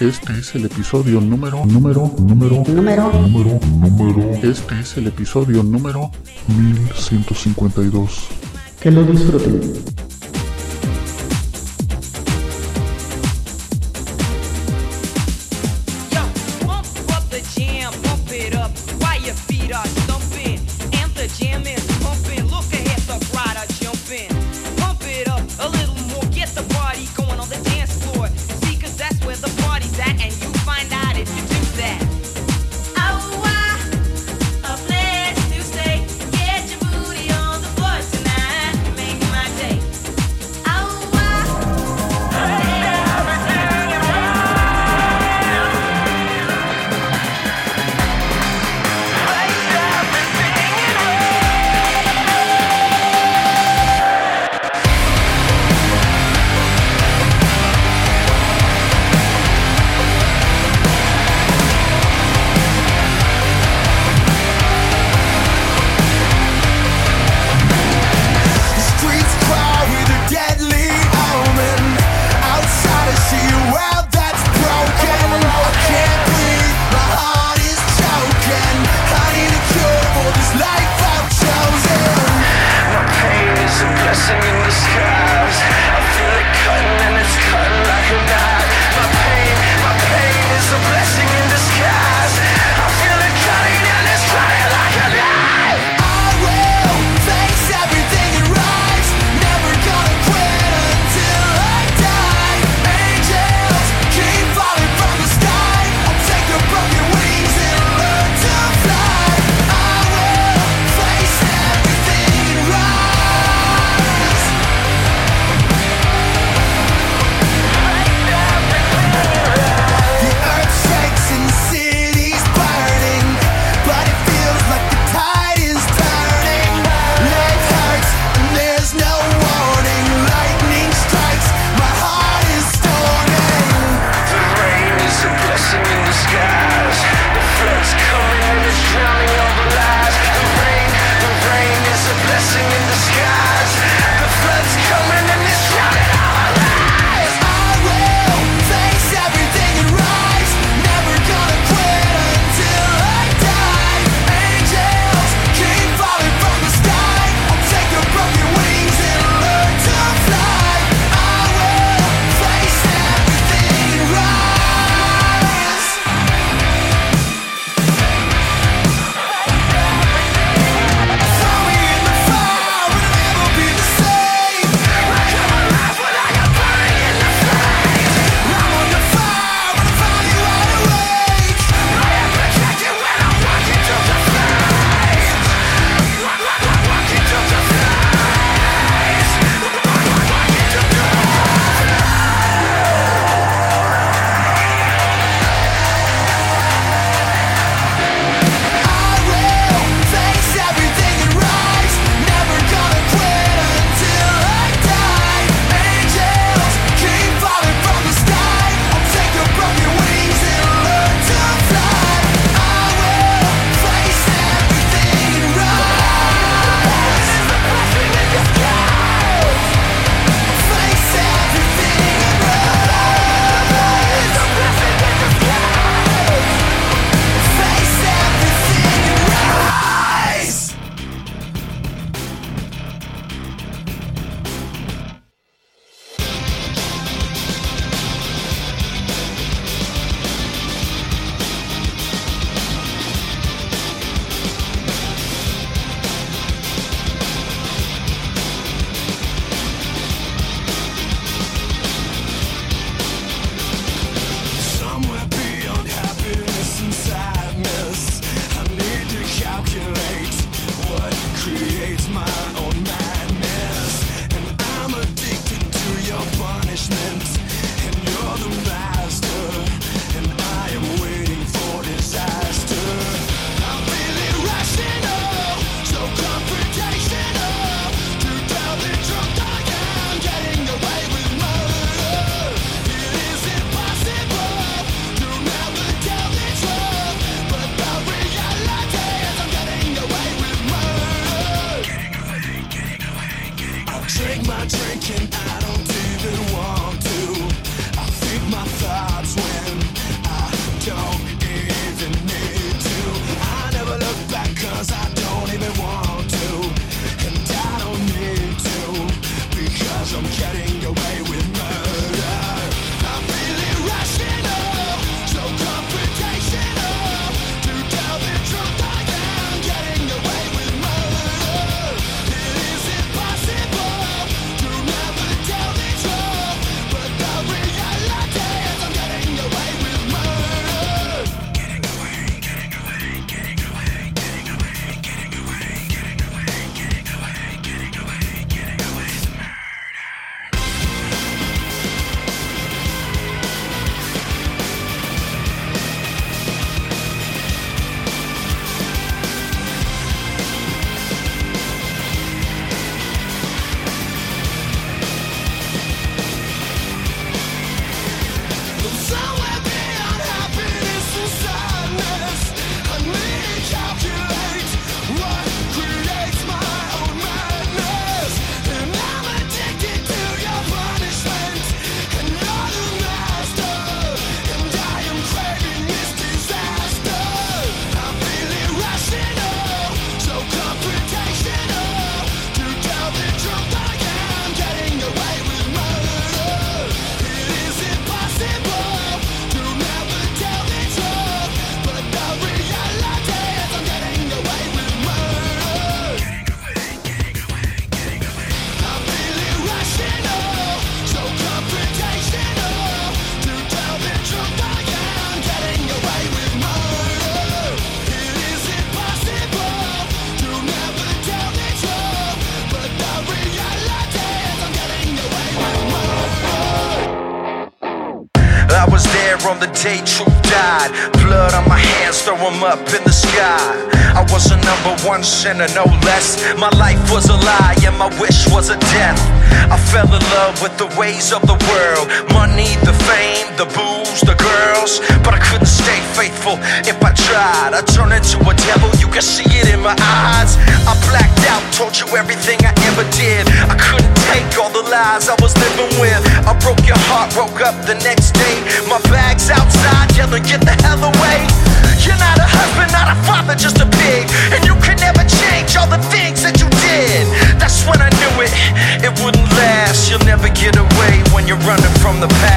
Este es el episodio número, número, número, Número número, número. Este es el episodio número 1152. que lo disfruten. Day truth died. Blood on my hands, throw them up in the sky. I was a number one sinner, no less. My life was a lie, and my wish was a death. I fell in love with the ways of the world money, the fame, the booze, the girls. But I couldn't stay faithful if I tried. I turned into a devil, you can see it in my eyes. I blacked out, told you everything I ever did. I couldn't take all the lies I was living with. I broke your heart, woke up the not just a pig. And you can never change all the things that you did. That's when I knew it, it wouldn't last. You'll never get away when you're running from the past.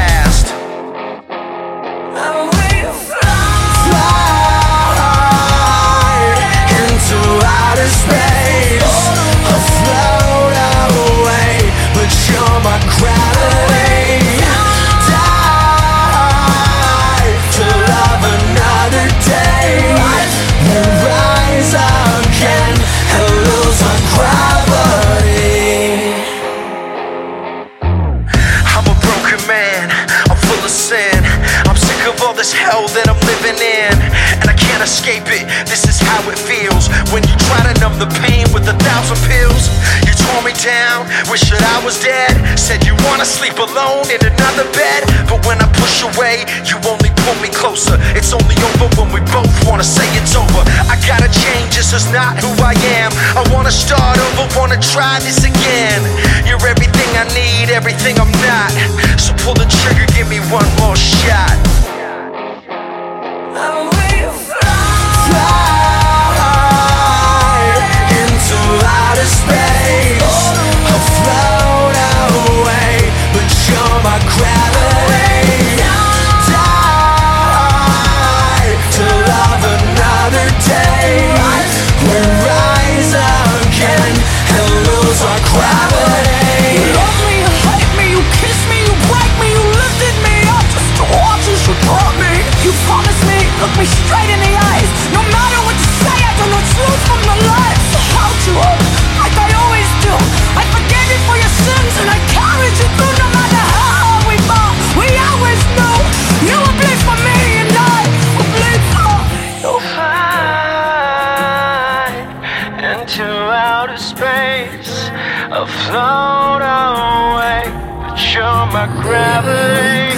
Down, wish that I was dead. Said you wanna sleep alone in another bed, but when I push away, you only pull me closer. It's only over when we both wanna say it's over. I gotta change, this is not who I am. I wanna start over, wanna try this again. You're everything I need, everything I'm not. So pull the trigger, give me one more shot. Afloat away, but you're my gravity.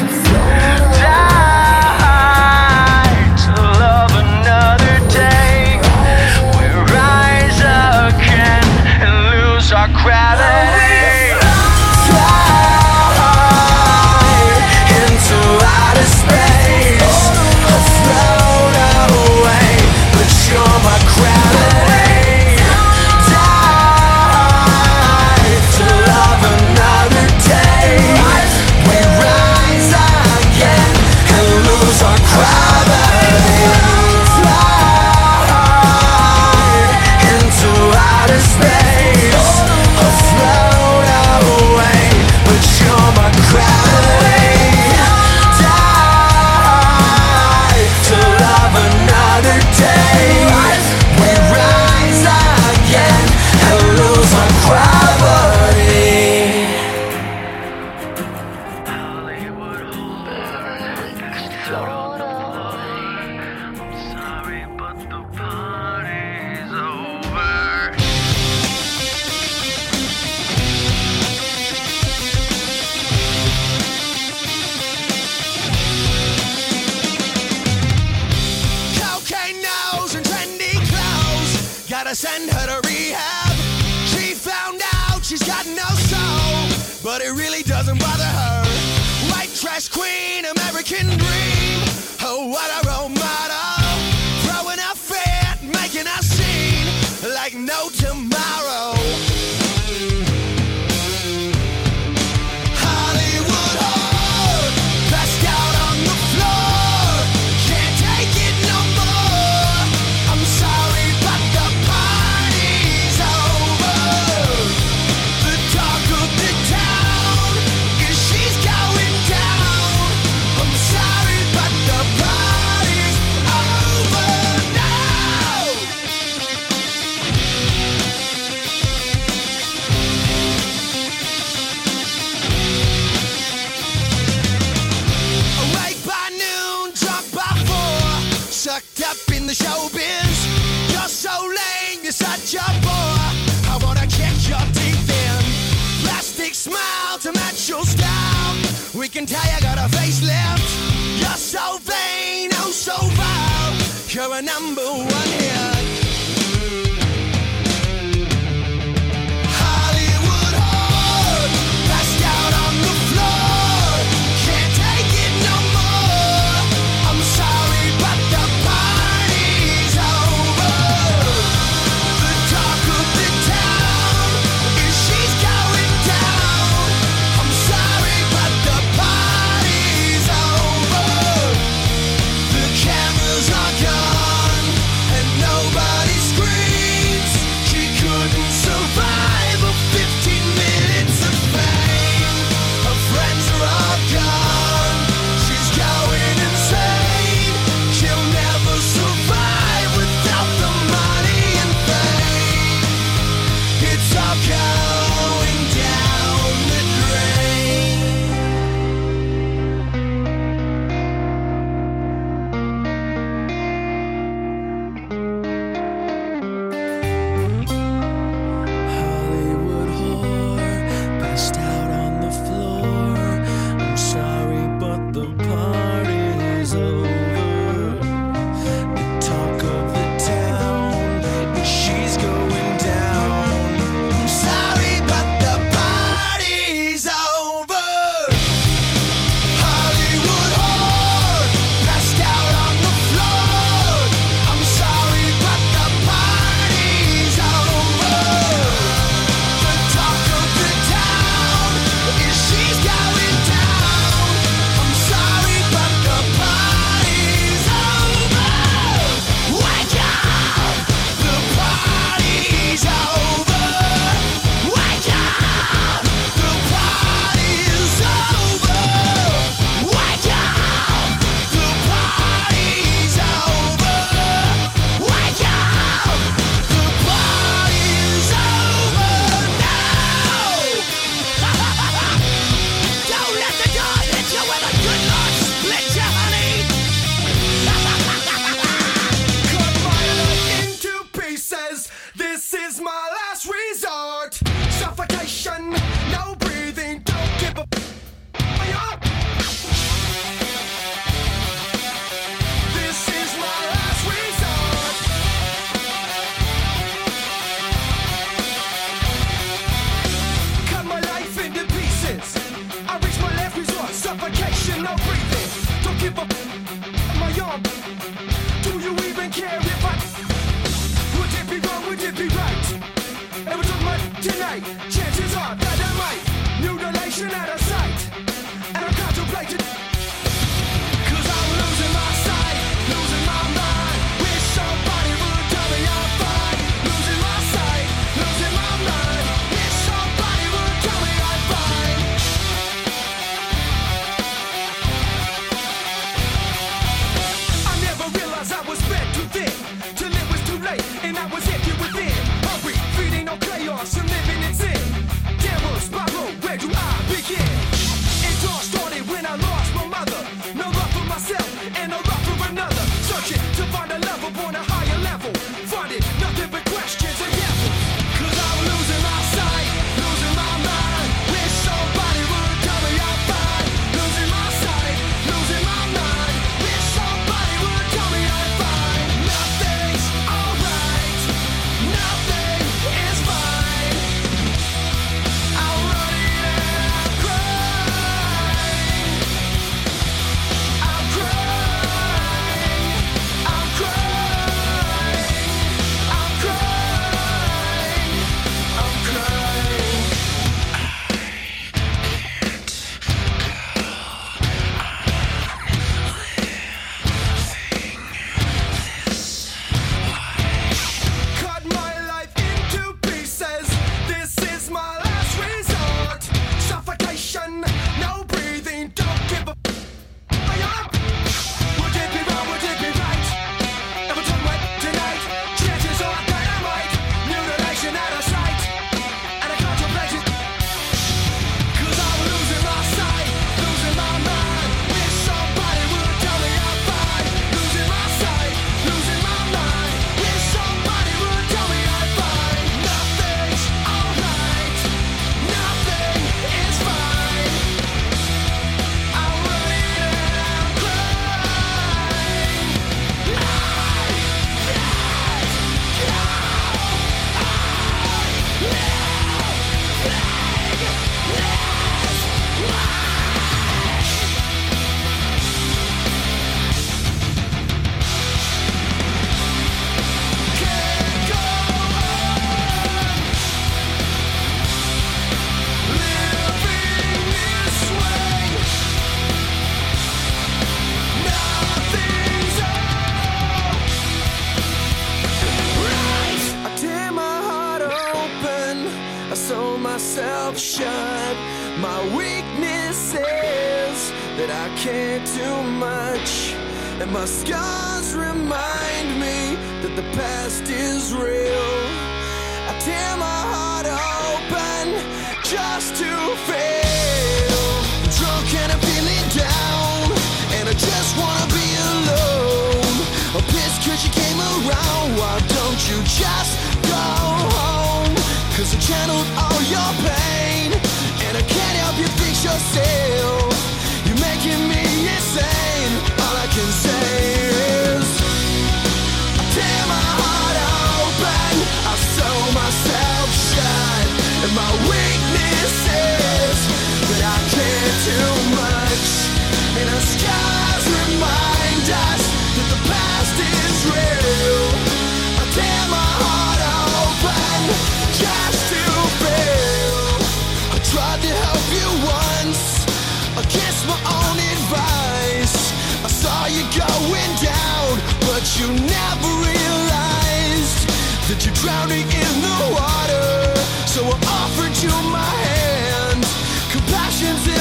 send her to rehab. She found out she's got no soul, but it really doesn't bother her. White trash queen, American dream. Oh, what a my scars remind me that the past is real. I tear my heart open just to fail. I'm drunk and I'm feeling down, and I just wanna be alone. I'm pissed cause you came around. Why don't you just go home? Cause I channeled all your pain, and I can't help you fix yourself. You're making me insane. All I can say going down, but you never realized that you're drowning in the water. So I offered you my hand. Compassion's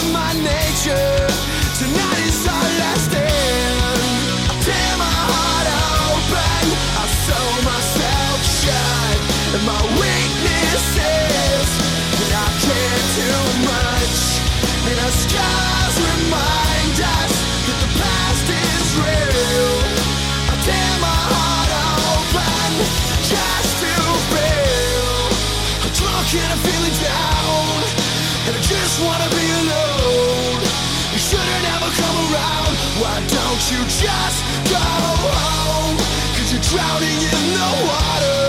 you just go home? Cause you're drowning in the water.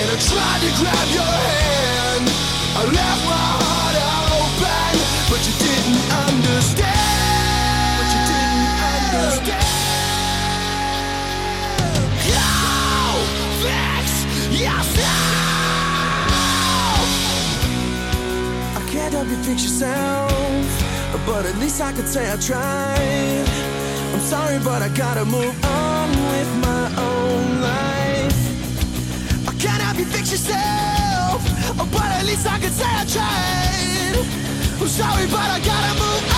And I tried to grab your hand. I left my heart open, but you didn't understand. But you didn't understand. Go fix yourself. I can't help you fix yourself, but at least I could say I tried. I'm sorry, but I gotta move on with my own life. I can't help you fix yourself, but at least I could say I tried. I'm sorry, but I gotta move on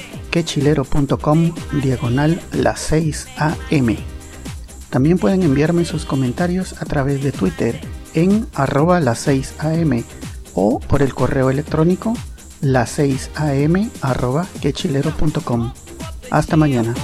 quechilero.com diagonal las 6 am. También pueden enviarme sus comentarios a través de Twitter en arroba las 6 am o por el correo electrónico las 6 am arroba quechilero.com. Hasta mañana.